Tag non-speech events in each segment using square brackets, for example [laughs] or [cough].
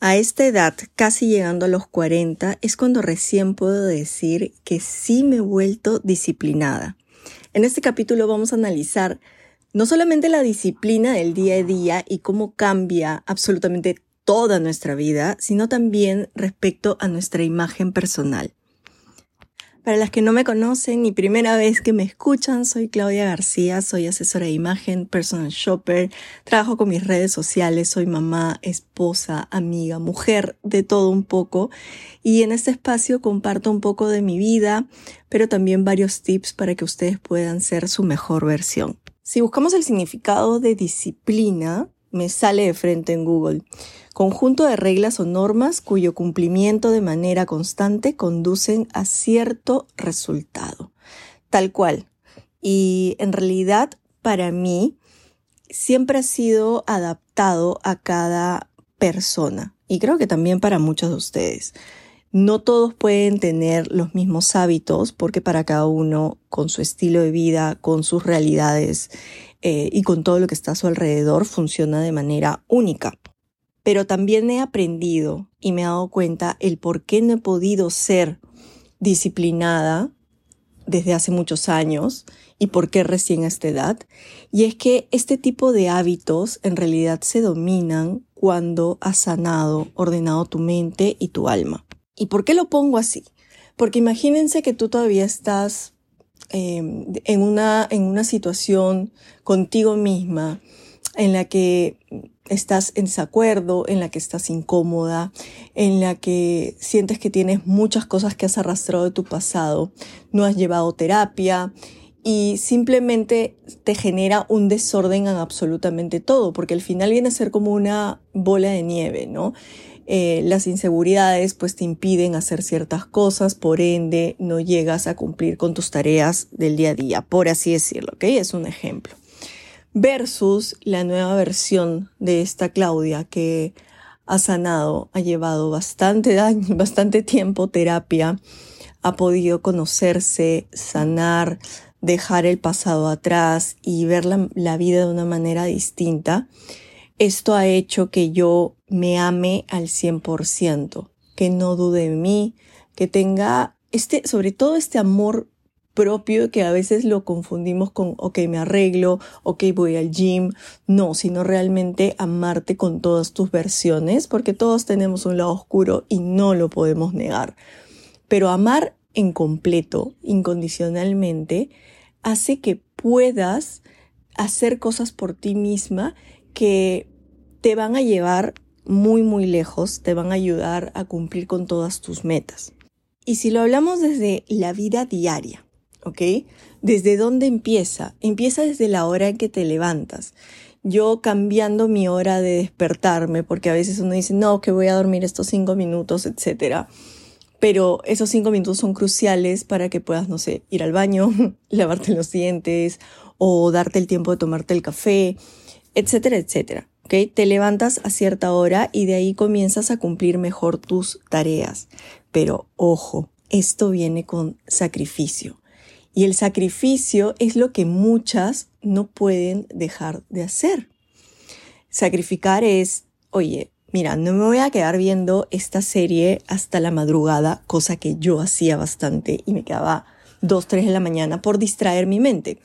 A esta edad, casi llegando a los 40, es cuando recién puedo decir que sí me he vuelto disciplinada. En este capítulo vamos a analizar no solamente la disciplina del día a día y cómo cambia absolutamente toda nuestra vida, sino también respecto a nuestra imagen personal. Para las que no me conocen ni primera vez que me escuchan, soy Claudia García, soy asesora de imagen, personal shopper, trabajo con mis redes sociales, soy mamá, esposa, amiga, mujer, de todo un poco. Y en este espacio comparto un poco de mi vida, pero también varios tips para que ustedes puedan ser su mejor versión. Si buscamos el significado de disciplina, me sale de frente en Google. Conjunto de reglas o normas cuyo cumplimiento de manera constante conducen a cierto resultado. Tal cual. Y en realidad, para mí, siempre ha sido adaptado a cada persona. Y creo que también para muchos de ustedes. No todos pueden tener los mismos hábitos porque para cada uno, con su estilo de vida, con sus realidades eh, y con todo lo que está a su alrededor, funciona de manera única. Pero también he aprendido y me he dado cuenta el por qué no he podido ser disciplinada desde hace muchos años y por qué recién a esta edad. Y es que este tipo de hábitos en realidad se dominan cuando has sanado, ordenado tu mente y tu alma. ¿Y por qué lo pongo así? Porque imagínense que tú todavía estás em, en, una, en una situación contigo misma en la que estás en desacuerdo, en la que estás incómoda, en la que sientes que tienes muchas cosas que has arrastrado de tu pasado, no has llevado terapia y simplemente te genera un desorden en absolutamente todo, porque al final viene a ser como una bola de nieve, ¿no? Eh, las inseguridades pues te impiden hacer ciertas cosas, por ende no llegas a cumplir con tus tareas del día a día, por así decirlo, ¿ok? Es un ejemplo. Versus la nueva versión de esta Claudia que ha sanado, ha llevado bastante daño, [laughs] bastante tiempo terapia, ha podido conocerse, sanar, dejar el pasado atrás y ver la, la vida de una manera distinta esto ha hecho que yo me ame al 100%, que no dude en mí, que tenga este, sobre todo este amor propio que a veces lo confundimos con, ok, me arreglo, ok, voy al gym. No, sino realmente amarte con todas tus versiones, porque todos tenemos un lado oscuro y no lo podemos negar. Pero amar en completo, incondicionalmente, hace que puedas hacer cosas por ti misma que te van a llevar muy, muy lejos, te van a ayudar a cumplir con todas tus metas. Y si lo hablamos desde la vida diaria, ¿ok? ¿Desde dónde empieza? Empieza desde la hora en que te levantas. Yo cambiando mi hora de despertarme, porque a veces uno dice, no, que voy a dormir estos cinco minutos, etcétera. Pero esos cinco minutos son cruciales para que puedas, no sé, ir al baño, [laughs] lavarte los dientes o darte el tiempo de tomarte el café etcétera, etcétera. ¿okay? Te levantas a cierta hora y de ahí comienzas a cumplir mejor tus tareas. Pero ojo, esto viene con sacrificio. Y el sacrificio es lo que muchas no pueden dejar de hacer. Sacrificar es, oye, mira, no me voy a quedar viendo esta serie hasta la madrugada, cosa que yo hacía bastante y me quedaba dos, tres de la mañana por distraer mi mente.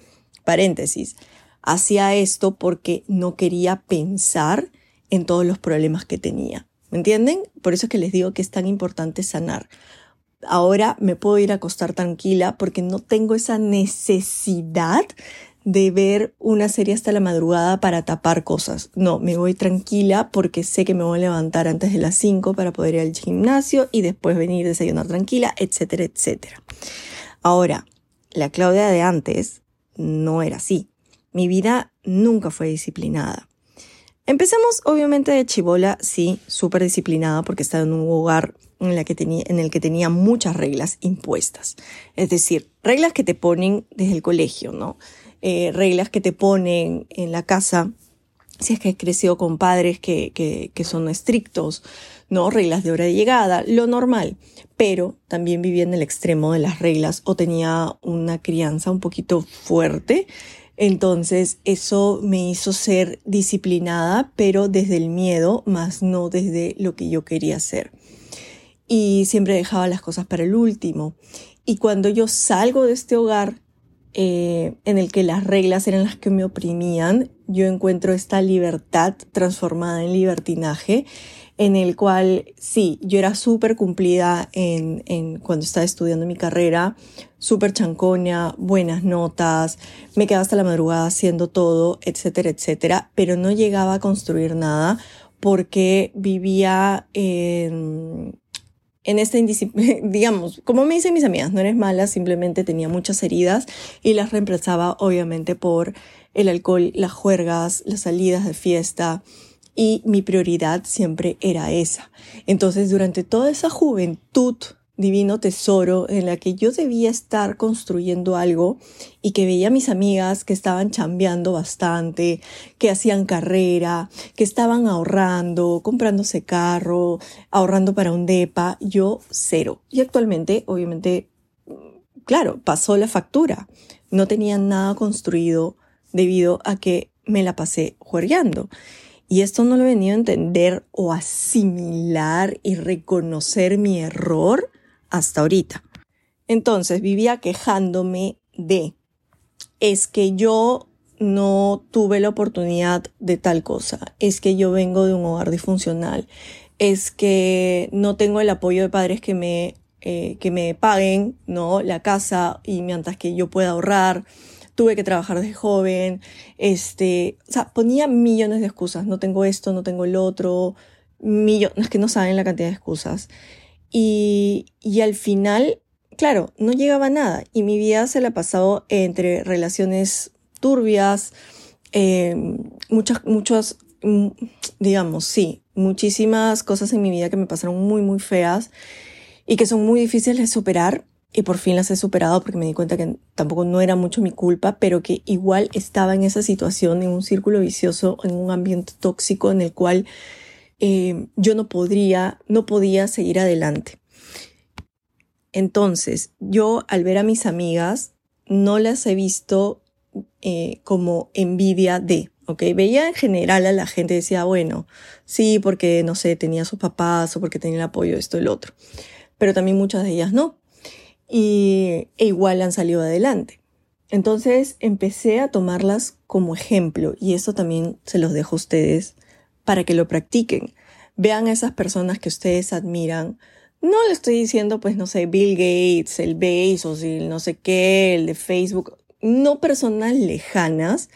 Paréntesis hacía esto porque no quería pensar en todos los problemas que tenía. ¿Me entienden? Por eso es que les digo que es tan importante sanar. Ahora me puedo ir a acostar tranquila porque no tengo esa necesidad de ver una serie hasta la madrugada para tapar cosas. No, me voy tranquila porque sé que me voy a levantar antes de las 5 para poder ir al gimnasio y después venir desayunar tranquila, etcétera, etcétera. Ahora, la Claudia de antes no era así. Mi vida nunca fue disciplinada. Empecemos obviamente de chivola, sí, súper disciplinada porque estaba en un hogar en, el que tenía muchas reglas impuestas. Es decir, reglas que te ponen desde el colegio, ¿no? Eh, reglas que te ponen en la casa si es que has crecido con padres que, son estrictos, ¿no? Reglas de hora de llegada, lo normal. Pero también vivía en el extremo de las reglas o tenía una crianza un poquito fuerte Entonces eso me hizo ser disciplinada, pero desde el miedo, más no desde lo que yo quería hacer. Y siempre dejaba las cosas para el último. Y cuando yo salgo de este hogar, eh, en el que las reglas eran las que me oprimían, yo encuentro esta libertad transformada en libertinaje, en el cual sí, yo era súper cumplida en, en, cuando estaba estudiando mi carrera, súper chancoña, buenas notas, me quedaba hasta la madrugada haciendo todo, etcétera, etcétera, pero no llegaba a construir nada porque vivía en, en esta indisciplina, [laughs] digamos, como me dicen mis amigas, no eres mala, simplemente tenía muchas heridas y las reemplazaba obviamente por el alcohol, las juergas, las salidas de fiesta y mi prioridad siempre era esa. Entonces, durante toda esa juventud divino tesoro en la que yo debía estar construyendo algo y que veía a mis amigas que estaban chambeando bastante, que hacían carrera, que estaban ahorrando, comprándose carro, ahorrando para un DEPA, yo cero. Y actualmente, obviamente, claro, pasó la factura. No tenía nada construido debido a que me la pasé juergueando. Y esto no lo he venido a entender o asimilar y reconocer mi error hasta ahorita. Entonces vivía quejándome de, es que yo no tuve la oportunidad de tal cosa, es que yo vengo de un hogar disfuncional, es que no tengo el apoyo de padres que me, eh, que me paguen, ¿no? La casa y mientras que yo pueda ahorrar, tuve que trabajar desde joven, este, o sea, ponía millones de excusas, no tengo esto, no tengo el otro, millones, que no saben la cantidad de excusas. Y, y al final, claro, no llegaba a nada. Y mi vida se la ha pasado entre relaciones turbias, eh, muchas, muchas, mm, digamos, sí, muchísimas cosas en mi vida que me pasaron muy, muy feas y que son muy difíciles de superar. Y por fin las he superado porque me di cuenta que tampoco no era mucho mi culpa, pero que igual estaba en esa situación, en un círculo vicioso, en un ambiente tóxico en el cual eh, yo no podría, no podía seguir adelante. Entonces, yo al ver a mis amigas, no las he visto eh, como envidia de, ¿ok? Veía en general a la gente decía, bueno, sí, porque, no sé, tenía sus papás o porque tenía el apoyo de esto y otro. Pero también muchas de ellas no. Y e igual han salido adelante. Entonces empecé a tomarlas como ejemplo y esto también se los dejo a ustedes para que lo practiquen. Vean a esas personas que ustedes admiran. No le estoy diciendo, pues, no sé, Bill Gates, el Bezos, el no sé qué, el de Facebook. No personas lejanas,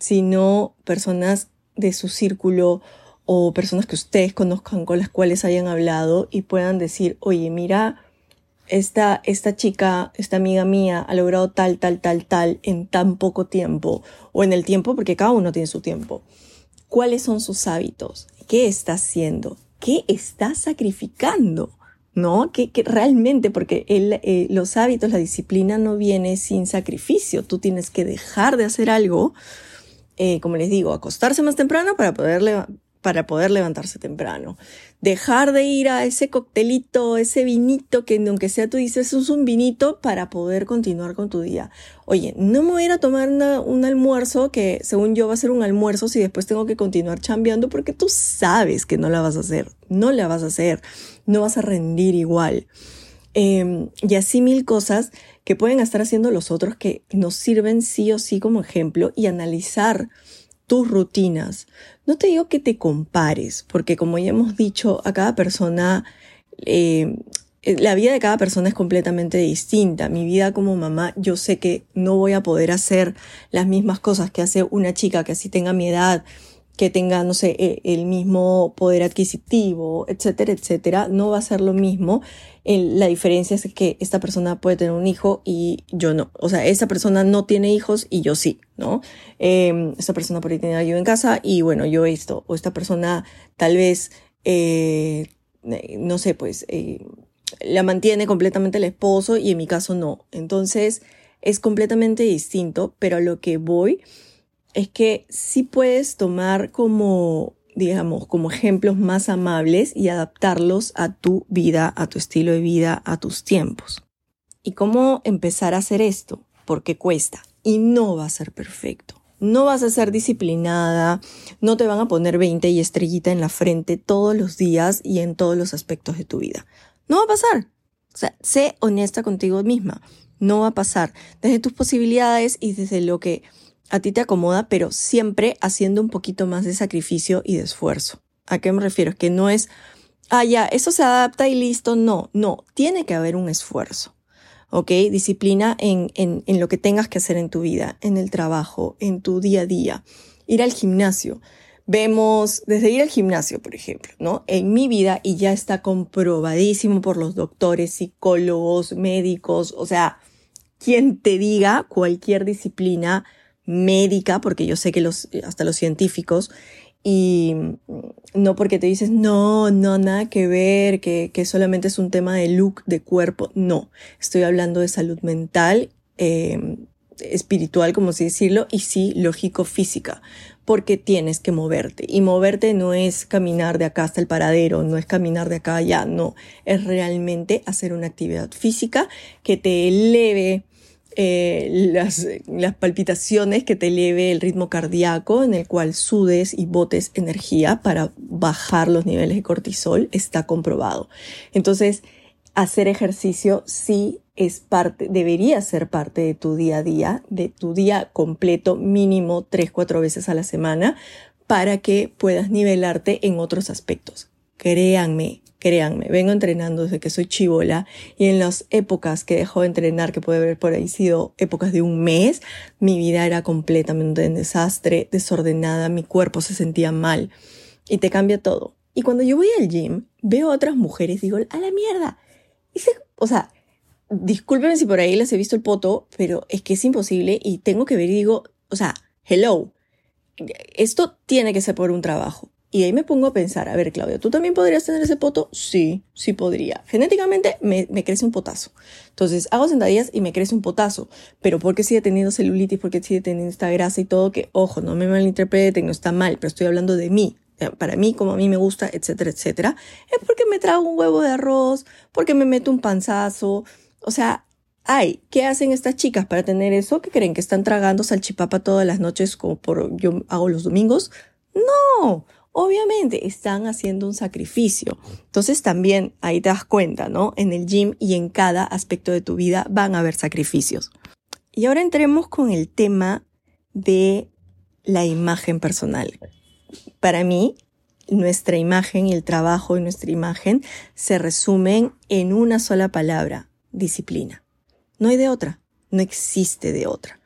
sino personas de su círculo o personas que ustedes conozcan con las cuales hayan hablado y puedan decir, oye, mira, esta, esta chica, esta amiga mía ha logrado tal, tal, tal, tal en tan poco tiempo o en el tiempo, porque cada uno tiene su tiempo. Cuáles son sus hábitos, qué está haciendo, qué está sacrificando, ¿no? Que, realmente, porque eh, los hábitos, la disciplina no viene sin sacrificio, tú tienes que dejar de hacer algo, eh, como les digo, acostarse más temprano para poder para poder levantarse temprano. Dejar de ir a ese coctelito, ese vinito que aunque sea tú dices, es un vinito para poder continuar con tu día. Oye, no me voy a ir a tomar un almuerzo que según yo va a ser un almuerzo si después tengo que continuar chambeando porque tú sabes que no la vas a hacer, no la vas a hacer, no vas a rendir igual. Em, y así mil cosas que pueden estar haciendo los otros que nos sirven sí o sí como ejemplo y analizar tus rutinas. No te digo que te compares, porque como ya hemos dicho, a cada persona, eh, la vida de cada persona es completamente distinta. Mi vida como mamá, yo sé que no voy a poder hacer las mismas cosas que hace una chica que así tenga mi edad, que tenga, no sé, e, el mismo poder adquisitivo, etcétera, etcétera, no va a ser lo mismo. La diferencia es que esta persona puede tener un hijo y yo no. O sea, esa persona no tiene hijos y yo sí, ¿no? Eh, esta persona por ahí tiene ayuda en casa y bueno, yo esto. O esta persona tal vez, eh, no sé, pues, eh, la mantiene completamente el esposo y en mi caso no. Entonces, es completamente distinto, pero a lo que voy es que sí puedes tomar como, digamos, como ejemplos más amables y adaptarlos a tu vida, a tu estilo de vida, a tus tiempos. ¿Y cómo empezar a hacer esto? Porque cuesta. y no va a ser perfecto. No vas a ser disciplinada, no te van a poner 20 y estrellita en la frente todos los días y en todos los aspectos de tu vida. No va a pasar. O sea, sé honesta contigo misma. No va a pasar. Desde tus posibilidades y desde lo que a ti te acomoda, pero siempre haciendo un poquito más de sacrificio y de esfuerzo. ¿A qué me refiero? Que no es, ah, ya, eso se adapta y listo. No, no, tiene que haber un esfuerzo. ¿ok? Disciplina en, en, en lo que tengas que hacer en tu vida, en el trabajo, en tu día a día. Ir al gimnasio. Vemos desde ir al gimnasio, por ejemplo, ¿no? En mi vida, y ya está comprobadísimo por los doctores, psicólogos, médicos, o sea, quien te diga cualquier disciplina médica, porque yo sé que los, hasta los científicos, y no porque te dices, no, no, nada que ver, que, que solamente es un tema de look, de cuerpo. No, estoy hablando de salud mental, eh, espiritual, como así decirlo, y sí, lógico, física, porque tienes que moverte. Y moverte no es caminar de acá hasta el paradero, no es caminar de acá allá, no, es realmente hacer una actividad física que te eleve eh, las, las palpitaciones que te eleve el ritmo cardíaco, en el cual sudes y botes energía para bajar los niveles de cortisol, está comprobado. Entonces, hacer ejercicio sí es parte, debería ser parte de tu día a día, de tu día completo, mínimo 3-4 veces a la semana, para que puedas nivelarte en otros aspectos. Créanme, Créanme, vengo entrenando desde que soy chivola y en las épocas que dejó de entrenar, que puede haber por ahí sido épocas de un mes, mi vida era completamente en desastre, desordenada, mi cuerpo se sentía mal y te cambia todo. Y cuando yo voy al gym, veo a otras mujeres y digo, a la mierda. Y o sea, discúlpenme si por ahí les he visto el poto, pero es que es imposible y tengo que ver y digo, o sea, hello, esto tiene que ser por un trabajo. Y ahí me pongo a pensar, a ver, Claudia, ¿tú también podrías tener ese poto? Sí, sí podría. Genéticamente me, me crece un potazo. Entonces, hago sentadillas y me crece un potazo. Pero ¿por qué sigue teniendo celulitis? ¿Por qué sigue teniendo esta grasa y todo? Que, ojo, no me malinterpreten, no está mal, pero estoy hablando de mí. Para mí, como a mí me gusta, etcétera, etcétera. Es porque me trago un huevo de arroz, porque me meto un panzazo. O sea, ay, ¿qué hacen estas chicas para tener eso? ¿Qué creen? ¿Que están tragando salchipapa todas las noches como por yo hago los domingos? No, obviamente están haciendo un sacrificio. Entonces también ahí te das cuenta, ¿no? En el gym y en cada aspecto de tu vida van a haber sacrificios. Y ahora entremos con el tema de la imagen personal. Para mí, nuestra imagen y el trabajo de nuestra imagen se resumen en una sola palabra, disciplina. No hay de otra, no existe de otra.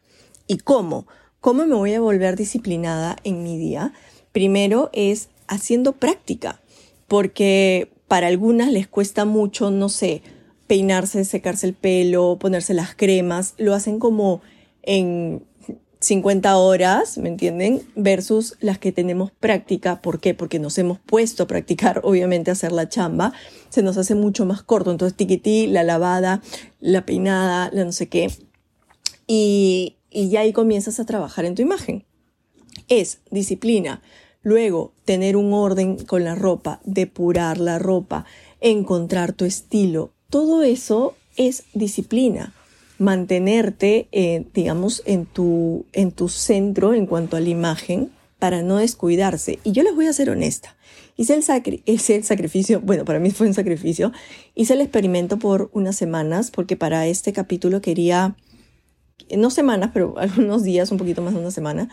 ¿Y cómo? ¿Cómo me voy a volver disciplinada en mi día? Primero es haciendo práctica, porque para algunas les cuesta mucho, no sé, peinarse, secarse el pelo, ponerse las cremas, lo hacen como en 50 horas, ¿me entienden? Versus las que tenemos práctica. ¿Por qué? Porque nos hemos puesto a practicar, [laughs] obviamente, hacer la chamba. Se nos hace mucho más corto. Entonces, tiquití, la lavada, la peinada, la no sé qué. Y, y ya ahí comienzas a trabajar en tu imagen. Es disciplina, Luego, tener un orden con la ropa, depurar la ropa, encontrar tu estilo, todo eso es disciplina. Mantenerte, eh, digamos, en tu, en tu centro en cuanto a la imagen para no descuidarse. Y yo les voy a ser honesta. Hice el, hice el sacrificio, bueno, para mí fue un sacrificio. Hice el experimento por unas semanas porque para este capítulo quería, no semanas, pero [laughs] algunos días, un poquito más de una semana,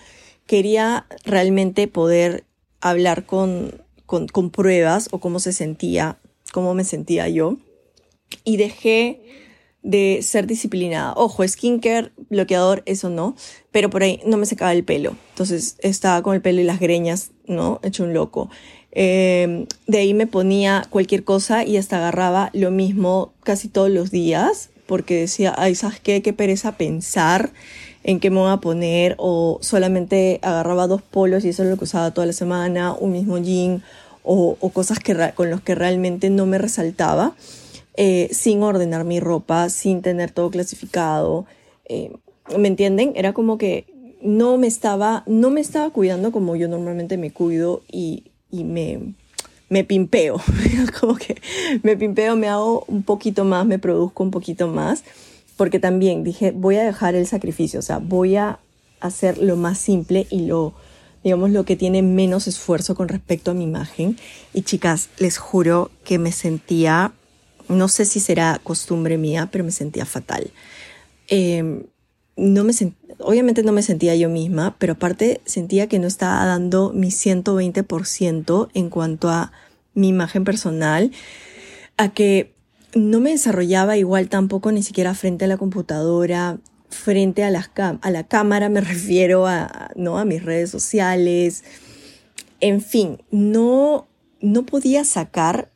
quería realmente poder hablar con, con, con pruebas o cómo se sentía, cómo me sentía yo. Y dejé de ser disciplinada. Ojo, skincare, bloqueador, eso no, pero por ahí no me secaba el pelo. Entonces estaba con el pelo y las greñas, ¿no? Hecho un loco. Eh, de ahí me ponía cualquier cosa y hasta agarraba lo mismo casi todos los días, porque decía, ay, ¿sabes qué? Qué pereza pensar en qué me voy a poner o solamente agarraba dos polos y eso es lo que usaba toda la semana, un mismo jean o, cosas que, con los que realmente no me resaltaba, eh, sin ordenar mi ropa, sin tener todo clasificado. Eh, ¿Me entienden? Era como que no me estaba, no me estaba cuidando como yo normalmente me cuido y, y me, me pimpeo. [laughs] como que me pimpeo, me hago un poquito más, me produzco un poquito más porque también dije, voy a dejar el sacrificio, o sea, voy a hacer lo más simple y lo, digamos, lo que tiene menos esfuerzo con respecto a mi imagen. Y chicas, les juro que me sentía, no sé si será costumbre mía, pero me sentía fatal. Em, no me obviamente no me sentía yo misma, pero aparte sentía que no estaba dando mi 120% en cuanto a mi imagen personal, a que no me desarrollaba igual tampoco ni siquiera frente a la computadora, frente a, las a la cámara me [laughs] refiero a, ¿no? a mis redes sociales. En fin, no, no podía sacar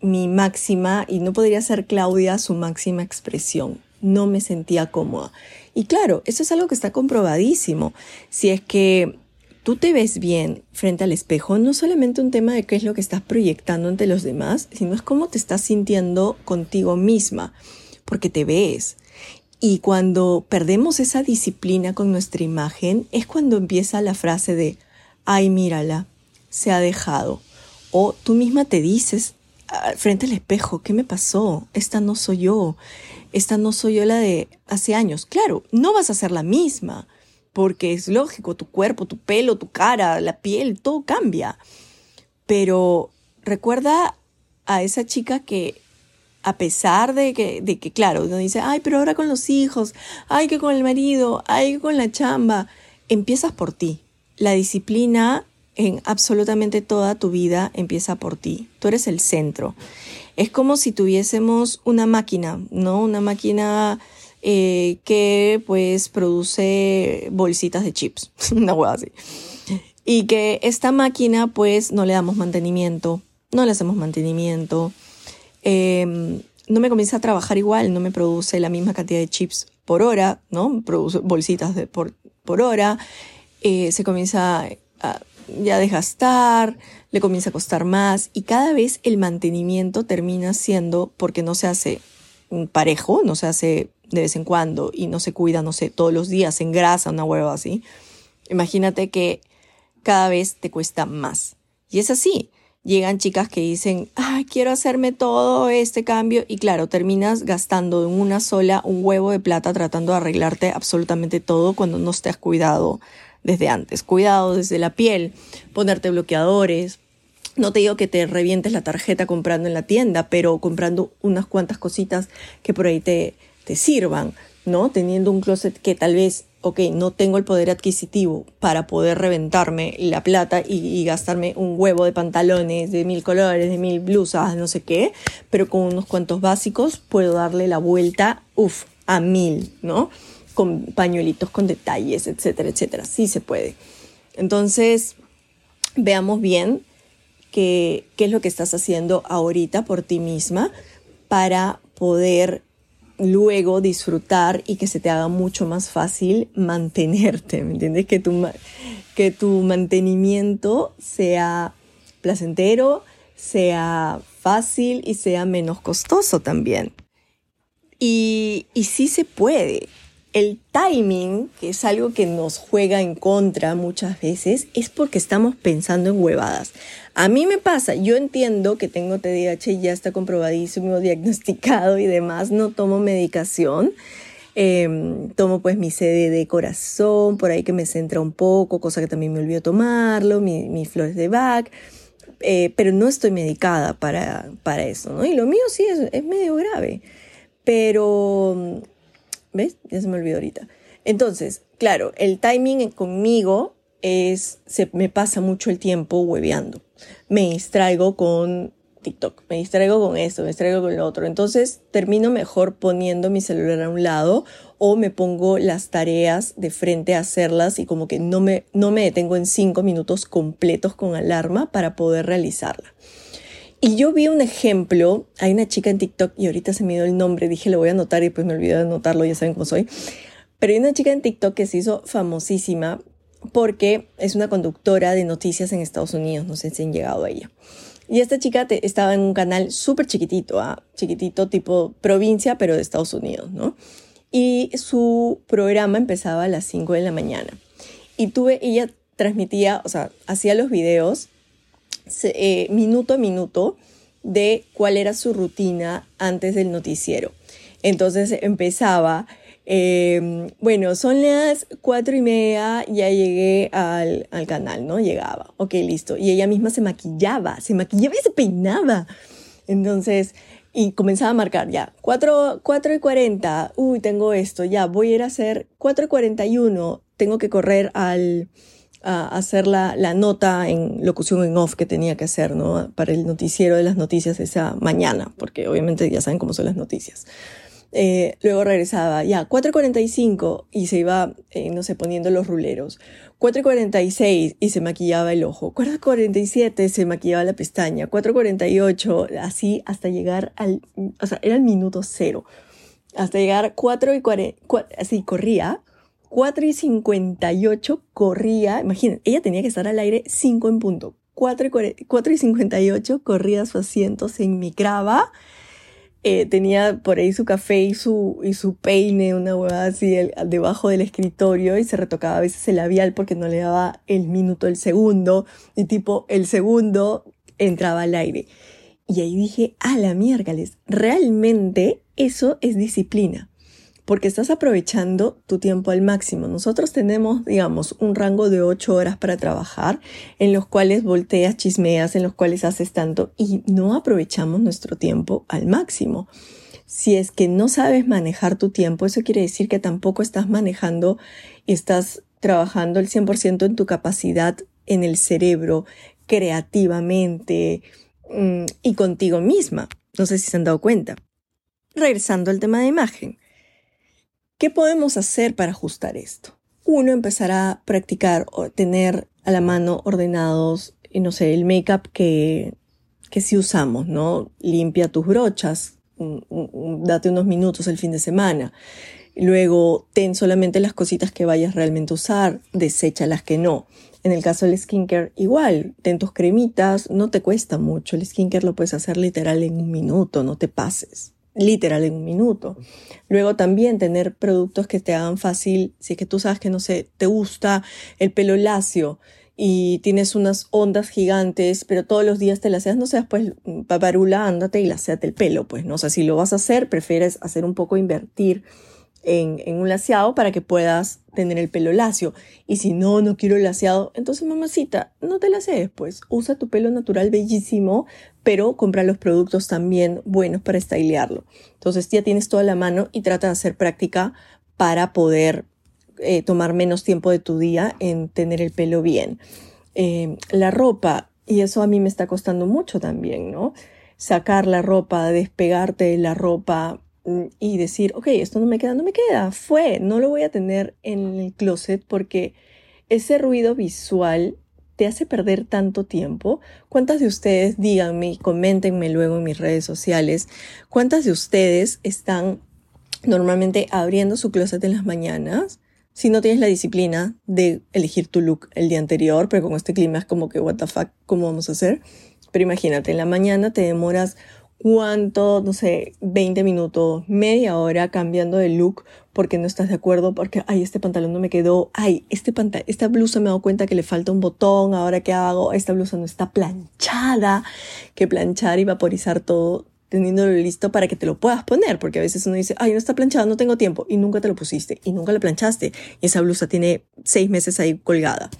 mi máxima y no podría ser Claudia su máxima expresión. No me sentía cómoda. Y claro, eso es algo que está comprobadísimo. Si es que tú te ves bien frente al espejo, no solamente un tema de qué es lo que estás proyectando ante los demás, sino es cómo te estás sintiendo contigo misma, porque te ves. Y cuando perdemos esa disciplina con nuestra imagen, es cuando empieza la frase de, ay, mírala, se ha dejado. O tú misma te dices ah, frente al espejo, ¿qué me pasó? Esta no soy yo. Esta no soy yo la de hace años. Claro, no vas a ser la misma porque es lógico, tu cuerpo, tu pelo, tu cara, la piel, todo cambia. Pero recuerda a esa chica que a pesar de que, de que, claro, uno dice, ay, pero ahora con los hijos, ay, que con el marido, ay, que con la chamba, empiezas por ti. La disciplina en absolutamente toda tu vida empieza por ti. Tú eres el centro. Es como si tuviésemos una máquina, ¿no? Una máquina eh, que pues produce bolsitas de chips, [laughs] una hueá así. Y que esta máquina pues no le damos mantenimiento, no le hacemos mantenimiento, em, no me comienza a trabajar igual, no me produce la misma cantidad de chips por hora, ¿no? Produce bolsitas de, por, por hora, eh, se comienza a ya desgastar, le comienza a costar más y cada vez el mantenimiento termina siendo, porque no se hace parejo, no se hace de vez en cuando y no se cuida, no sé, todos los días, se engrasa una hueva así, imagínate que cada vez te cuesta más. Y es así. Llegan chicas que dicen, ay, quiero hacerme todo este cambio y claro, terminas gastando en una sola un huevo de plata tratando de arreglarte absolutamente todo cuando no te has cuidado desde antes. Cuidado desde la piel, ponerte bloqueadores, no te digo que te revientes la tarjeta comprando en la tienda, pero comprando unas cuantas cositas que por ahí te, te sirvan, ¿no? Teniendo un closet que tal vez, ok, no tengo el poder adquisitivo para poder reventarme la plata y, gastarme un huevo de pantalones de mil colores, de mil blusas, no sé qué, pero con unos cuantos básicos puedo darle la vuelta, uff, a mil, ¿no? Con pañuelitos, con detalles, etcétera, etcétera. Sí se puede. Entonces, veamos bien qué, qué es lo que estás haciendo ahorita por ti misma para poder luego disfrutar y que se te haga mucho más fácil mantenerte, ¿me entiendes? Que tu, que tu mantenimiento sea placentero, sea fácil y sea menos costoso también. Y, y sí se puede, el timing, que es algo que nos juega en contra muchas veces, es porque estamos pensando en huevadas. A mí me pasa, yo entiendo que tengo TDAH ya está comprobadísimo, [laughs] diagnosticado y demás, no tomo medicación. Em, tomo pues mi CD de corazón, por ahí que me centra un poco, cosa que también me olvido tomarlo, mis flores de Bach, eh, pero no estoy medicada para, para eso, ¿no? Y lo mío sí es, es medio grave, pero ¿Ves? Ya se me olvidó ahorita. Entonces, claro, el timing conmigo es, se me pasa mucho el tiempo hueveando. Me distraigo con TikTok, me distraigo con esto, me distraigo con lo otro. Entonces, termino mejor poniendo mi celular a un lado o me pongo las tareas de frente a hacerlas y como que no me, no me detengo en cinco minutos completos con alarma para poder realizarla. Y yo vi un ejemplo, hay una chica en TikTok y ahorita se me dio el nombre, dije le voy a anotar y pues me olvidé de anotarlo, ya saben cómo soy. Pero hay una chica en TikTok que se hizo famosísima porque es una conductora de noticias en Estados Unidos, no sé si han llegado a ella. Y esta chica estaba en un canal súper chiquitito, ¿ah? chiquitito tipo provincia, pero de Estados Unidos, ¿no? Y su programa empezaba a las 5 de la mañana. Y tuve, ella transmitía, o sea, hacía los videos eh, minuto a minuto de cuál era su rutina antes del noticiero. Entonces empezaba, em, bueno, son las cuatro y media, ya llegué al, al, canal, ¿no? Llegaba, ok, listo. Y ella misma se maquillaba, se maquillaba y se peinaba. Entonces, y comenzaba a marcar ya, 4, 4 y 40, uy, tengo esto, ya, voy a ir a hacer 4 y 41, tengo que correr al, a hacer la, la, nota en locución en off que tenía que hacer, ¿no? Para el noticiero de las noticias esa mañana, porque obviamente ya saben cómo son las noticias. Eh, luego regresaba, ya, 4.45 y se iba, eh, no sé, poniendo los ruleros. 4.46 y se maquillaba el ojo. 4.47 se maquillaba la pestaña. 4.48, así hasta llegar al, o sea, era el minuto cero. Hasta llegar 4 y 40, así corría. 4 y 58 corría, imaginen, ella tenía que estar al aire 5 en punto. 4 y, 4 y 58 corría su asiento, se enmicraba eh, tenía por ahí su café y su, y su peine, una huevada así debajo del escritorio y se retocaba a veces el labial porque no le daba el minuto, el segundo, y tipo el segundo entraba al aire. Y ahí dije, a la miércoles, realmente eso es disciplina porque estás aprovechando tu tiempo al máximo. Nosotros tenemos, digamos, un rango de ocho horas para trabajar, en los cuales volteas, chismeas, en los cuales haces tanto y no aprovechamos nuestro tiempo al máximo. Si es que no sabes manejar tu tiempo, eso quiere decir que tampoco estás manejando y estás trabajando el 100% en tu capacidad en el cerebro, creativamente mm, y contigo misma. No sé si se han dado cuenta. Regresando al tema de imagen. ¿Qué podemos hacer para ajustar esto? Uno, empezará a practicar o tener a la mano ordenados, no sé, el make-up que, que sí usamos, ¿no? Limpia tus brochas, date unos minutos el fin de semana. Luego, ten solamente las cositas que vayas realmente a usar, desecha las que no. En el caso del skincare, igual, ten tus cremitas, no te cuesta mucho. El skincare lo puedes hacer literal en un minuto, no te pases literal en un minuto. Luego también tener productos que te hagan fácil, si es que tú sabes que no sé, te gusta el pelo lacio y tienes unas ondas gigantes, pero todos los días te las no seas pues paparula, ándate y laseate el pelo, pues no o sé, sea, si lo vas a hacer, prefieres hacer un poco invertir en, un laseado para que puedas tener el pelo lacio. Y si no, no quiero el laseado, entonces mamacita, no te lasees, pues usa tu pelo natural bellísimo, pero compra los productos también buenos para estilearlo. Entonces ya tienes toda la mano y trata de hacer práctica para poder eh, tomar menos tiempo de tu día en tener el pelo bien. Eh, la ropa, y eso a mí me está costando mucho también, ¿no? Sacar la ropa, despegarte de la ropa, y decir, ok, esto no me queda, no me queda, fue, no lo voy a tener en el closet porque ese ruido visual te hace perder tanto tiempo. ¿Cuántas de ustedes, díganme, coméntenme luego en mis redes sociales, cuántas de ustedes están normalmente abriendo su closet en las mañanas? Si no tienes la disciplina de elegir tu look el día anterior, pero con este clima es como que, what the fuck, ¿cómo vamos a hacer? Pero imagínate, en la mañana te demoras cuánto, no sé, 20 minutos, media hora cambiando de look porque no estás de acuerdo, porque, ay, este pantalón no me quedó, ay, este pantalón, esta blusa me he dado cuenta que le falta un botón, ahora qué hago, esta blusa no está planchada, que planchar y vaporizar todo teniéndolo listo para que te lo puedas poner, porque a veces uno dice, ay, no está planchado, no tengo tiempo, y nunca te lo pusiste, y nunca la planchaste, y esa blusa tiene seis meses ahí colgada.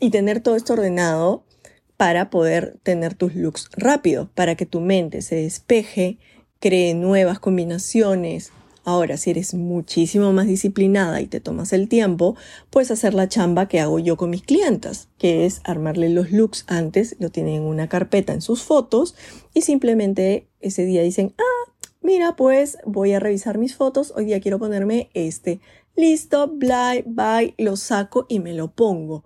Y tener todo esto ordenado para poder tener tus looks rápido, para que tu mente se despeje, cree nuevas combinaciones. Ahora, si eres muchísimo más disciplinada y te tomas el tiempo, puedes hacer la chamba que hago yo con mis clientas, que es armarle los looks antes, lo tienen en una carpeta en sus fotos y simplemente ese día dicen, ah, mira, pues voy a revisar mis fotos, hoy día quiero ponerme este. Listo, bye, bye, lo saco y me lo pongo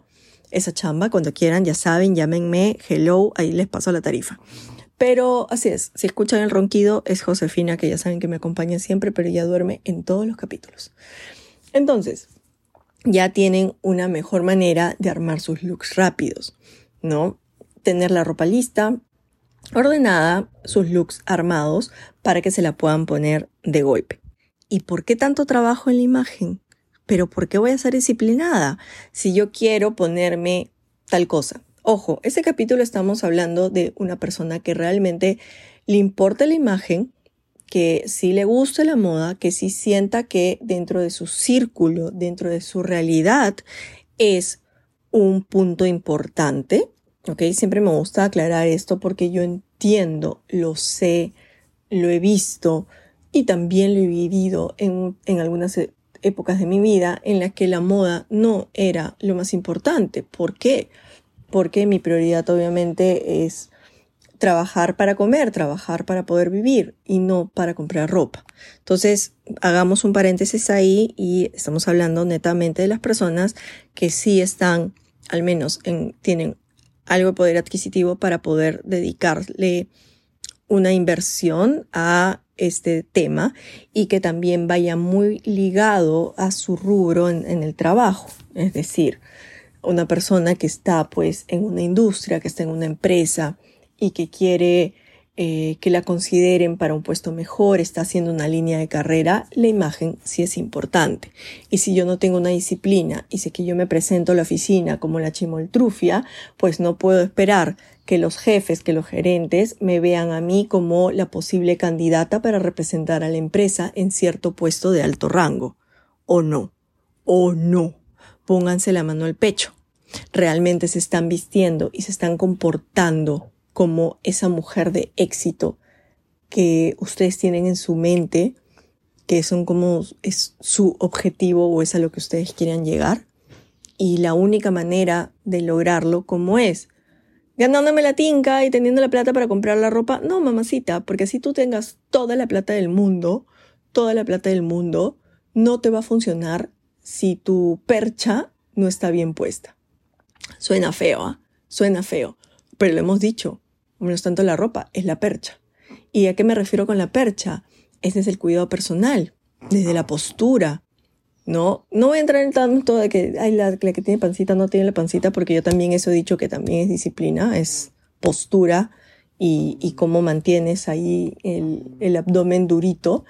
esa chamba. Cuando quieran, ya saben, llámenme, hello, ahí les paso la tarifa. Pero así es, si escuchan el ronquido, es Josefina, que ya saben que me acompaña siempre, pero ya duerme en todos los capítulos. Entonces, ya tienen una mejor manera de armar sus looks rápidos, ¿no? Tener la ropa lista, ordenada, sus looks armados para que se la puedan poner de golpe. ¿Y por qué tanto trabajo en la imagen? Pero ¿por qué voy a ser disciplinada si yo quiero ponerme tal cosa? Ojo, ese capítulo estamos hablando de una persona que realmente le importa la imagen, que sí le guste la moda, que sí sienta que dentro de su círculo, dentro de su realidad, es un punto importante. ¿Ok? Siempre me gusta aclarar esto porque yo entiendo, lo sé, lo he visto y también lo he vivido en, en algunas épocas de mi vida en las que la moda no era lo más importante. ¿Por qué? Porque mi prioridad obviamente es trabajar para comer, trabajar para poder vivir y no para comprar ropa. Entonces, hagamos un paréntesis ahí y estamos hablando netamente de las personas que sí están, al menos en, tienen algo de poder adquisitivo para poder dedicarle una inversión a este tema y que también vaya muy ligado a su rubro en, el trabajo. Es decir, una persona que está pues en una industria, que está en una empresa, y que quiere eh, que la consideren para un puesto mejor, está haciendo una línea de carrera, la imagen sí es importante. Y si yo no tengo una disciplina y sé que yo me presento a la oficina como la chimoltrufia, pues no puedo esperar que los jefes, que los gerentes me vean a mí como la posible candidata para representar a la empresa en cierto puesto de alto rango. O no, o no. Pónganse la mano al pecho. Realmente se están vistiendo y se están comportando como esa mujer de éxito que ustedes tienen en su mente, que son como es su objetivo o es a lo que ustedes quieran llegar. Y la única manera de lograrlo, como es? Ganándome la tinca y teniendo la plata para comprar la ropa. No, mamacita, porque si tú tengas toda la plata del mundo, toda la plata del mundo, no te va a funcionar si tu percha no está bien puesta. Suena feo, ¿ah? Suena feo pero lo hemos dicho, no es tanto la ropa, es la percha. ¿Y a qué me refiero con la percha? Es desde el cuidado personal, desde la postura. No, no voy a entrar en tanto de que ay, la, que tiene pancita no tiene la pancita, porque yo también eso he dicho que también es disciplina, es postura y, y cómo mantienes ahí el, el abdomen durito.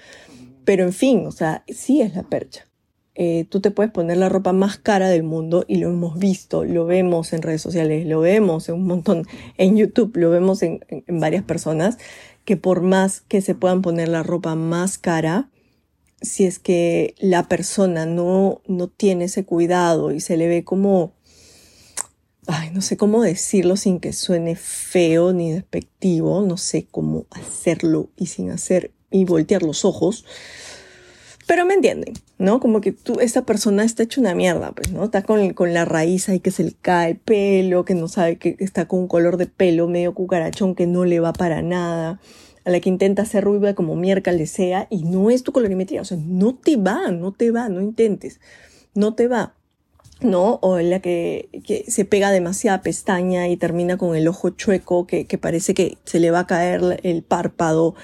Pero en fin, o sea, sí es la percha. Eh, tú te puedes poner la ropa más cara del mundo y lo hemos visto, lo vemos en redes sociales, lo vemos en un montón, en YouTube, lo vemos en, varias personas, que por más que se puedan poner la ropa más cara, si es que la persona no, no tiene ese cuidado y se le ve como, ay, no sé cómo decirlo sin que suene feo ni despectivo, no sé cómo hacerlo y sin hacer y voltear los ojos, pero me entienden, ¿no? Como que tú, esta persona está hecha una mierda, pues, ¿no? Está con, con la raíz ahí que se le cae el pelo, que no sabe que está con un color de pelo medio cucarachón que no le va para nada, a la que intenta hacer rubia como le sea y no es tu colorimetría, o sea, no te va, no te va, no intentes, no te va. ¿no? O la que, que, se pega demasiada pestaña y termina con el ojo chueco, que, que parece que se le va a caer el párpado,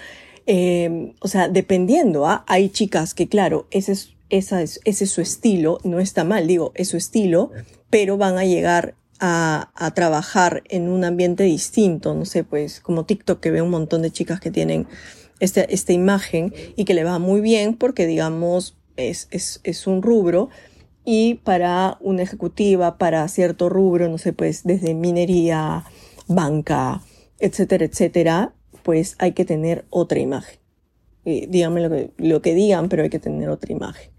eh, o sea, dependiendo, ¿ah? hay chicas que, claro, ese es, esa es, ese es su estilo, no está mal, digo, es su estilo, pero van a llegar a, a, trabajar en un ambiente distinto, no sé, pues como TikTok que ve un montón de chicas que tienen esta, esta imagen y que le va muy bien porque, digamos, es, es, es un rubro y para una ejecutiva, para cierto rubro, no sé, pues desde minería, banca, etcétera, etcétera, pues hay que tener otra imagen. Eh, díganme lo que, digan, pero hay que tener otra imagen.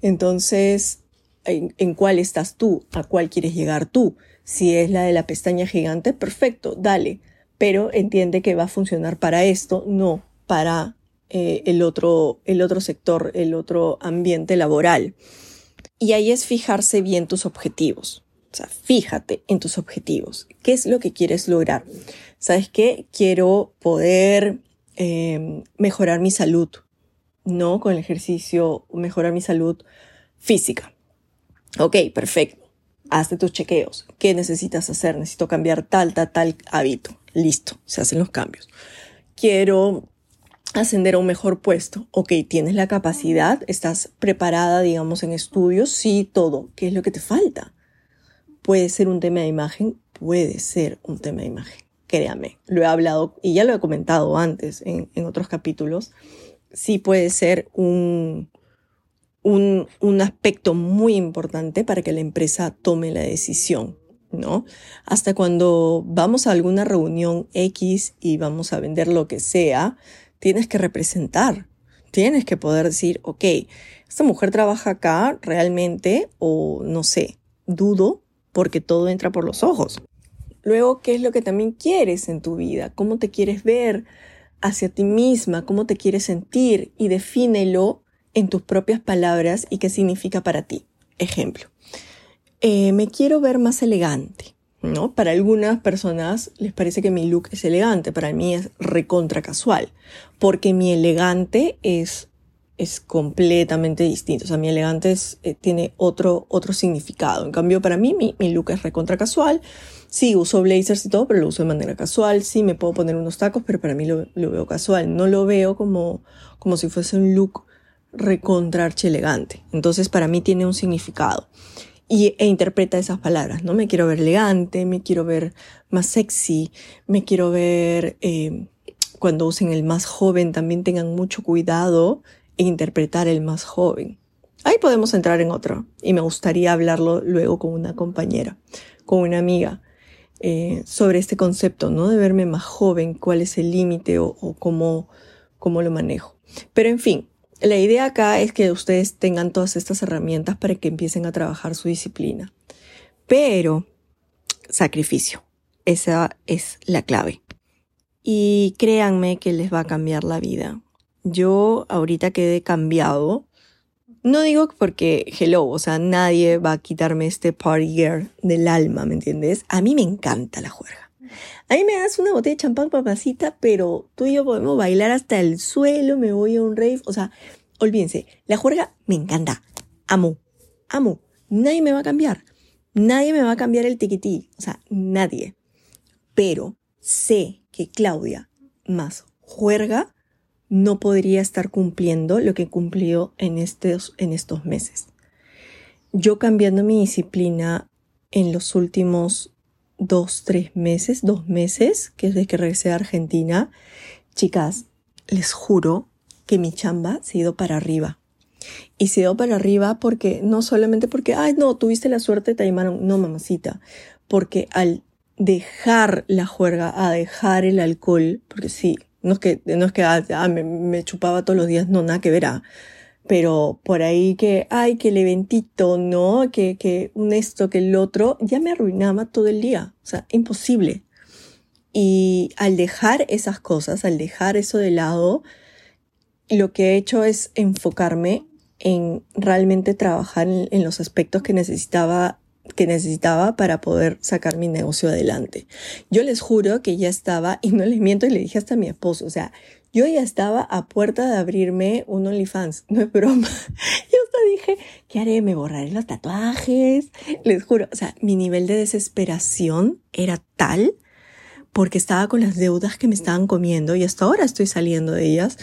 Entonces, ¿en, ¿en cuál estás tú? ¿A cuál quieres llegar tú? Si es la de la pestaña gigante, perfecto, dale. Pero entiende que va a funcionar para esto, no para eh, el, otro, el otro sector, el otro ambiente laboral. Y ahí es fijarse bien tus objetivos. O sea, fíjate en tus objetivos. ¿Qué es lo que quieres lograr? ¿sabes qué? Quiero poder eh, mejorar mi salud, ¿no? Con el ejercicio, mejorar mi salud física. Ok, perfecto. Hazte tus chequeos. ¿Qué necesitas hacer? Necesito cambiar tal, tal, tal hábito. Listo, se hacen los cambios. Quiero ascender a un mejor puesto. Ok, tienes la capacidad, estás preparada, digamos, en estudios, sí, todo. ¿Qué es lo que te falta? Puede ser un tema de imagen, puede ser un tema de imagen créame, lo he hablado y ya lo he comentado antes en, otros capítulos, sí puede ser un, un, un, aspecto muy importante para que la empresa tome la decisión, ¿no? Hasta cuando vamos a alguna reunión X y vamos a vender lo que sea, tienes que representar, tienes que poder decir, ok, esta mujer trabaja acá realmente o no sé, dudo porque todo entra por los ojos. Luego, ¿qué es lo que también quieres en tu vida? ¿Cómo te quieres ver hacia ti misma? ¿Cómo te quieres sentir? Y defínelo en tus propias palabras y qué significa para ti. Ejemplo, eh, me quiero ver más elegante. ¿no? Para algunas personas les parece que mi look es elegante, para mí es recontra casual, porque mi elegante es, es completamente distinto, o sea, mi elegante eh, tiene otro, otro significado. En cambio, para mí mi, mi look es recontra casual, sí, uso blazers y todo, pero lo uso de manera casual, sí, me puedo poner unos tacos, pero para mí lo, lo veo casual, no lo veo como, como si fuese un look recontra elegante. Entonces, para mí tiene un significado y, e interpreta esas palabras, ¿no? Me quiero ver elegante, me quiero ver más sexy, me quiero ver, eh, cuando usen el más joven, también tengan mucho cuidado interpretar el más joven. Ahí podemos entrar en otro y me gustaría hablarlo luego con una compañera, con una amiga, eh, sobre este concepto, ¿no? De verme más joven, cuál es el límite o, o cómo, cómo lo manejo. Pero en fin, la idea acá es que ustedes tengan todas estas herramientas para que empiecen a trabajar su disciplina. Pero, sacrificio. Esa es la clave. Y créanme que les va a cambiar la vida. Yo ahorita quedé cambiado. No digo porque, hello, o sea, nadie va a quitarme este party girl del alma, ¿me entiendes? A mí me encanta la juerga. A mí me das una botella de champán, papacita, pero tú y yo podemos bailar hasta el suelo, me voy a un rave. O sea, olvídense, la juerga me encanta. Amo, amo. Nadie me va a cambiar. Nadie me va a cambiar el tiquití. O sea, nadie. Pero sé que Claudia más juerga no podría estar cumpliendo lo que cumplió en estos, en estos meses. Yo cambiando mi disciplina en los últimos dos, tres meses, dos meses, que es desde que regresé a Argentina, chicas, les juro que mi chamba se ha ido para arriba. Y se ido para arriba porque, no solamente porque, ay, no, tuviste la suerte, te llamaron, no, mamacita, porque al dejar la juerga, a dejar el alcohol, porque sí, no es que, no es que ah, me, me, chupaba todos los días, no, nada que verá pero por ahí que, ay, que el eventito, ¿no? Que, que un esto, que el otro, ya me arruinaba todo el día. O sea, imposible. Y al dejar esas cosas, al dejar eso de lado, lo que he hecho es enfocarme en realmente trabajar en, en los aspectos que necesitaba que necesitaba para poder sacar mi negocio adelante. Yo les juro que ya estaba, y no les miento, y le dije hasta a mi esposo, o sea, yo ya estaba a puerta de abrirme un OnlyFans, no es broma. [laughs] Yo hasta dije, ¿qué haré? ¿Me borraré los tatuajes? Les juro, o sea, mi nivel de desesperación era tal porque estaba con las deudas que me estaban comiendo y hasta ahora estoy saliendo de ellas.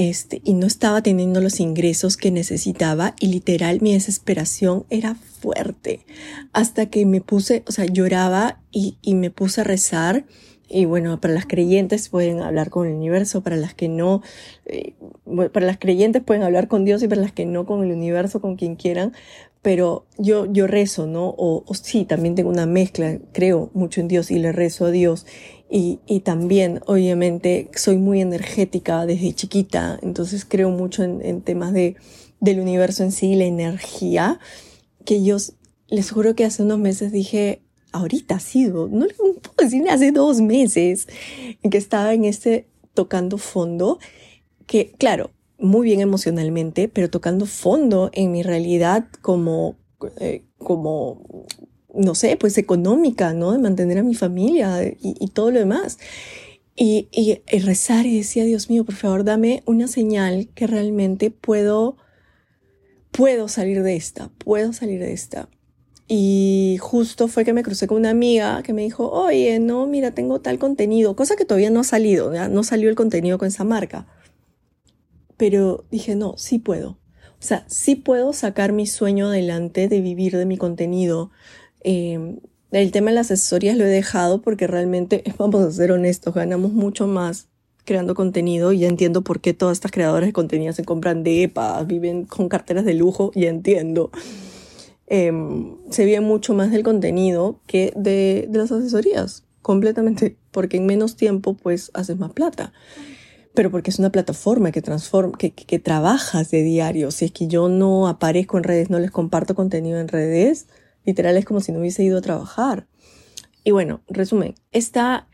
Este, y no estaba teniendo los ingresos que necesitaba y literal mi desesperación era fuerte hasta que me puse, o sea, lloraba y, y me puse a rezar y bueno, para las creyentes pueden hablar con el universo, para las que no, eh, para las creyentes pueden hablar con Dios y para las que no con el universo, con quien quieran. Pero yo, yo rezo, ¿no? O, o sí, también tengo una mezcla, creo mucho en Dios y le rezo a Dios. Y, y también, obviamente, soy muy energética desde chiquita, entonces creo mucho en, en temas de, del universo en sí, la energía, que yo les juro que hace unos meses dije, ahorita ha sido, no le puedo decir hace dos meses, que estaba en este tocando fondo, que claro, muy bien emocionalmente, pero tocando fondo en mi realidad como, eh, como, no sé, pues económica, ¿no? De mantener a mi familia y, y todo lo demás. Y, y, y, rezar y decía, Dios mío, por favor, dame una señal que realmente puedo, puedo salir de esta, puedo salir de esta. Y justo fue que me crucé con una amiga que me dijo, oye, no, mira, tengo tal contenido, cosa que todavía no ha salido, ¿ya? no salió el contenido con esa marca. Pero dije, no, sí puedo. O sea, sí puedo sacar mi sueño adelante de vivir de mi contenido. Eh, el tema de las asesorías lo he dejado porque realmente, [laughs] vamos a ser honestos, ganamos mucho más creando contenido y ya entiendo por qué todas estas creadoras de contenido se compran de EPA, viven con carteras de lujo, ya entiendo eh, se ve mucho más del contenido que de, de las asesorías, completamente, porque en menos tiempo pues haces más plata. Pero porque es una plataforma que transforma, que, que, trabajas de diario. Si es que yo no aparezco en redes, no les comparto contenido en redes, literal es como si no hubiese ido a trabajar. Y bueno, resumen, esta,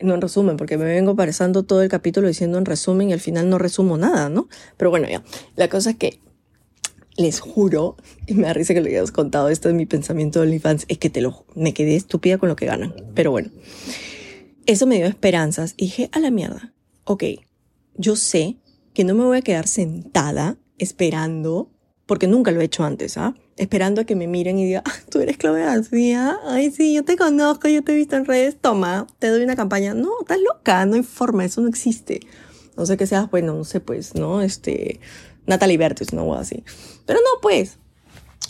no en resumen, porque me vengo pasando todo el capítulo diciendo en resumen y al final no resumo nada, ¿no? Pero bueno, ya, la cosa es que les juro, y me da risa que lo hayas contado, esto es mi pensamiento de OnlyFans, es que te lo, me quedé estúpida con lo que ganan. Pero bueno, eso me dio esperanzas y dije, a la mierda, ok, yo sé que no me voy a quedar sentada esperando, porque nunca lo he hecho antes, ¿ah? Esperando a que me miren y digan, ah, tú eres Chloe García, ay sí, yo te conozco, yo te he visto en redes, toma, te doy una campaña. No, estás loca, no hay forma, eso no existe. No sé que seas, bueno, no sé, pues, ¿no? Este, Natalie Bertus, no, o así. Pero no, pues.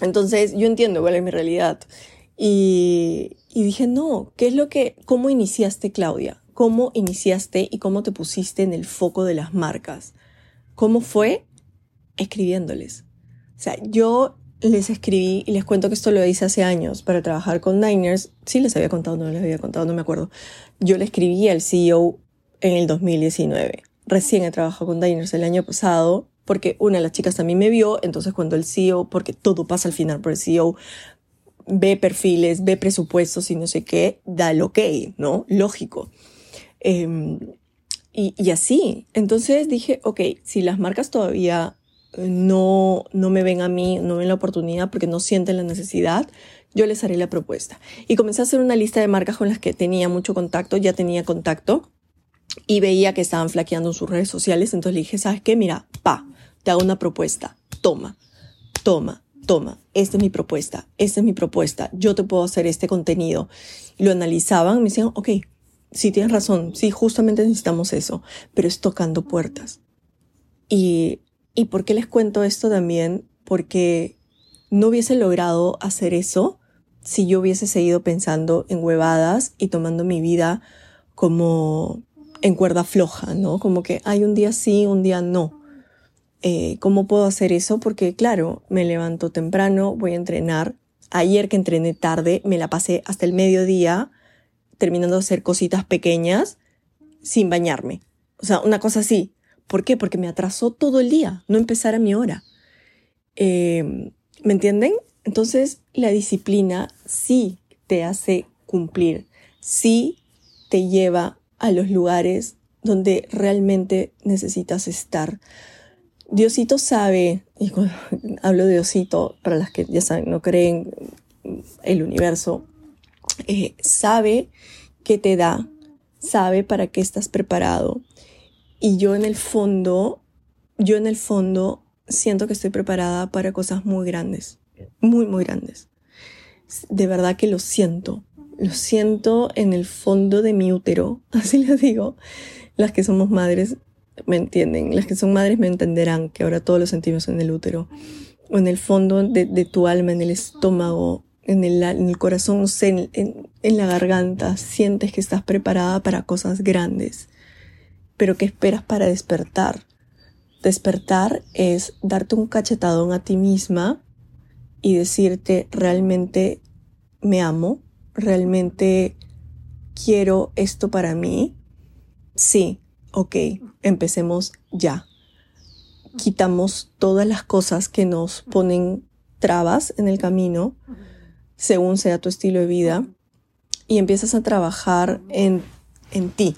Entonces, yo entiendo cuál es mi realidad. Y, y dije, no, ¿qué es lo que, cómo iniciaste, Claudia? ¿Cómo iniciaste y cómo te pusiste en el foco de las marcas? ¿Cómo fue? Escribiéndoles. O sea, yo les escribí y les cuento que esto lo hice hace años para trabajar con Niners. Sí les había contado, no les había contado, no me acuerdo. Yo le escribí al CEO en el 2019. Recién he trabajado con Diners el año pasado porque una de las chicas también me vio, entonces cuando el CEO, porque todo pasa al final por el CEO, ve perfiles, ve presupuestos y no sé qué, da el ok, ¿no? Lógico. Em, y, así, entonces dije, ok, si las marcas todavía no, no me ven a mí, no ven la oportunidad porque no sienten la necesidad, yo les haré la propuesta. Y comencé a hacer una lista de marcas con las que tenía mucho contacto, ya tenía contacto y veía que estaban flaqueando en sus redes sociales, entonces le dije, ¿sabes qué? Mira, pa, te hago una propuesta, toma, toma, toma, esta es mi propuesta, esta es mi propuesta, yo te puedo hacer este contenido. lo analizaban, me decían, ok, sí tienes razón, sí, justamente necesitamos eso, pero es tocando puertas. Y, ¿Y por qué les cuento esto también? Porque no hubiese logrado hacer eso si yo hubiese seguido pensando en huevadas y tomando mi vida como en cuerda floja, ¿no? Como que hay un día sí, un día no. Eh, ¿Cómo puedo hacer eso? Porque claro, me levanto temprano, voy a entrenar. Ayer que entrené tarde, me la pasé hasta el mediodía terminando de hacer cositas pequeñas sin bañarme. O sea, una cosa así. ¿Por qué? Porque me atrasó todo el día, no empezar a mi hora. Em, ¿Me entienden? Entonces, la disciplina sí te hace cumplir, sí te lleva a los lugares donde realmente necesitas estar. Diosito sabe, y cuando [laughs] hablo de Diosito, para las que ya saben, no creen el universo, eh, sabe qué te da, sabe para qué estás preparado. Y yo en el fondo, yo en el fondo siento que estoy preparada para cosas muy grandes, muy, muy grandes. De verdad que lo siento, lo siento en el fondo de mi útero, [laughs] así les digo. Las que somos madres me entienden. Las que son madres me entenderán que ahora todos lo sentimos en el útero, o en el fondo de, tu alma, en el estómago, en el, en corazón, sé, en, en la garganta. Sientes que estás preparada para cosas grandes. Pero ¿qué esperas para despertar? Despertar es darte un cachetadón a ti misma y decirte realmente me amo, realmente quiero esto para mí. Sí, ok, empecemos ya. Quitamos todas las cosas que nos ponen trabas en el camino, según sea tu estilo de vida, y empiezas a trabajar en, en ti,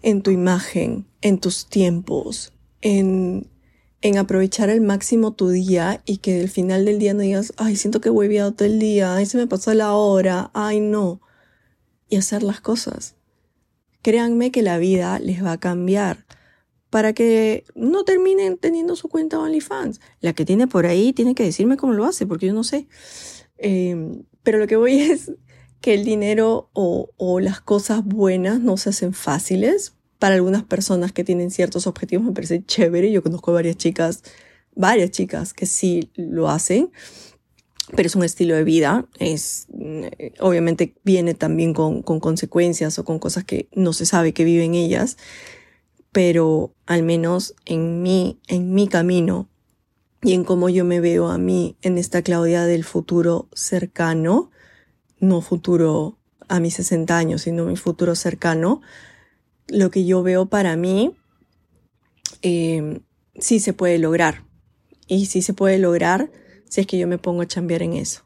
en tu imagen, en tus tiempos, en, en aprovechar al máximo tu día y que al final del día no digas, ay, siento que he hueviado todo el día, ay, se me pasó la hora, ay, no. Y hacer las cosas. Créanme que la vida les va a cambiar para que no terminen teniendo su cuenta OnlyFans. La que tiene por ahí tiene que decirme cómo lo hace, porque yo no sé. Em, pero lo que voy [laughs] es que el dinero o, o las cosas buenas no se hacen fáciles. Para algunas personas que tienen ciertos objetivos me parece chévere. Yo conozco varias chicas, varias chicas que sí lo hacen pero es un estilo de vida, es, eh, obviamente viene también con, con, consecuencias o con cosas que no se sabe que viven ellas, pero al menos en mí, en mi camino y en cómo yo me veo a mí en esta Claudia del futuro cercano, no futuro a mis 60 años, sino mi futuro cercano, lo que yo veo para mí eh, sí se puede lograr. Y sí se puede lograr si es que yo me pongo a chambear en eso.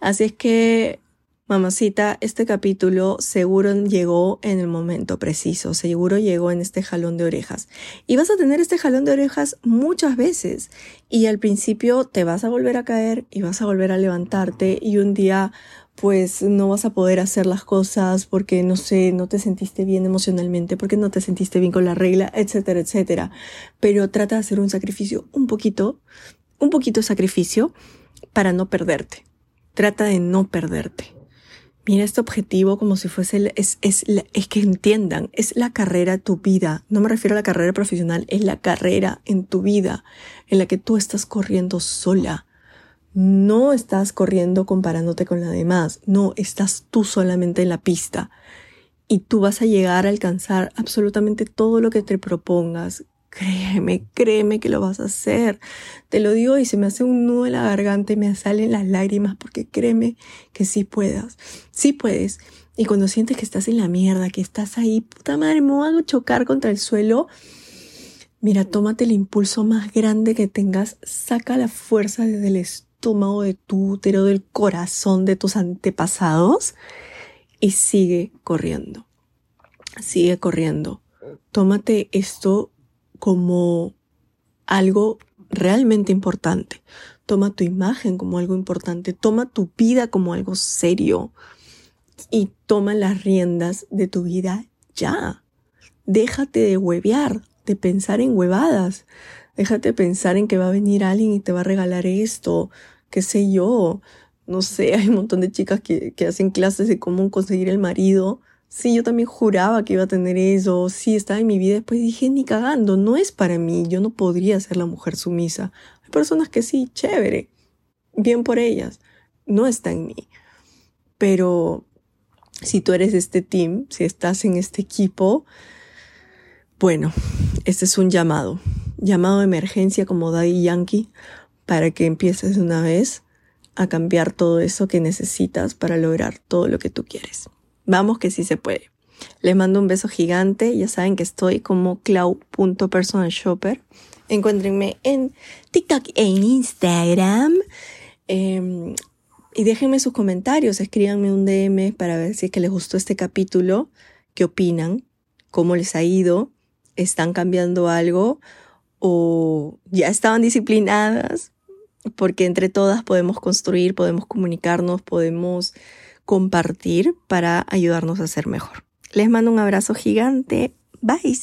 Así es que Mamacita, este capítulo seguro llegó en el momento preciso, seguro llegó en este jalón de orejas. Y vas a tener este jalón de orejas muchas veces. Y al principio te vas a volver a caer y vas a volver a levantarte y un día pues no vas a poder hacer las cosas porque no sé, no te sentiste bien emocionalmente, porque no te sentiste bien con la regla, etcétera, etcétera. Pero trata de hacer un sacrificio un poquito, un poquito de sacrificio para no perderte. Trata de no perderte. Mira este objetivo como si fuese, es, es, es que entiendan, es la carrera tu vida. No me refiero a la carrera profesional, es la carrera en tu vida en la que tú estás corriendo sola. No estás corriendo comparándote con la demás, no, estás tú solamente en la pista y tú vas a llegar a alcanzar absolutamente todo lo que te propongas. Créeme, créeme que lo vas a hacer. Te lo digo y se me hace un nudo en la garganta y me salen las lágrimas porque créeme que sí puedas. Sí puedes. Y cuando sientes que estás en la mierda, que estás ahí, puta madre, me voy a chocar contra el suelo. Mira, tómate el impulso más grande que tengas, saca la fuerza desde el estómago de tu útero, del corazón de tus antepasados y sigue corriendo. Sigue corriendo. Tómate esto como algo realmente importante. Toma tu imagen como algo importante. Toma tu vida como algo serio. Y toma las riendas de tu vida ya. Déjate de huevear, de pensar en huevadas. Déjate pensar en que va a venir alguien y te va a regalar esto, qué sé yo. No sé, [laughs] hay un montón de chicas que, que hacen clases de cómo conseguir el marido Sí, yo también juraba que iba a tener eso, sí, estaba en mi vida, después dije, ni cagando, no es para mí, yo no podría ser la mujer sumisa. Hay personas que sí, chévere, bien por ellas, no está en mí. Pero si tú eres este team, si estás en este equipo, bueno, este es un llamado, llamado de emergencia como Daddy Yankee, para que empieces de una vez a cambiar todo eso que necesitas para lograr todo lo que tú quieres. Vamos que sí se puede. Les mando un beso gigante. Ya saben que estoy como clau.personalshopper. Encuéntrenme en TikTok e en Instagram. Em, y déjenme sus comentarios. Escríbanme un DM para ver si es que les gustó este capítulo. ¿Qué opinan? ¿Cómo les ha ido? ¿Están cambiando algo? ¿O ya estaban disciplinadas? Porque entre todas podemos construir, podemos comunicarnos, podemos compartir para ayudarnos a ser mejor. Les mando un abrazo gigante. Bye.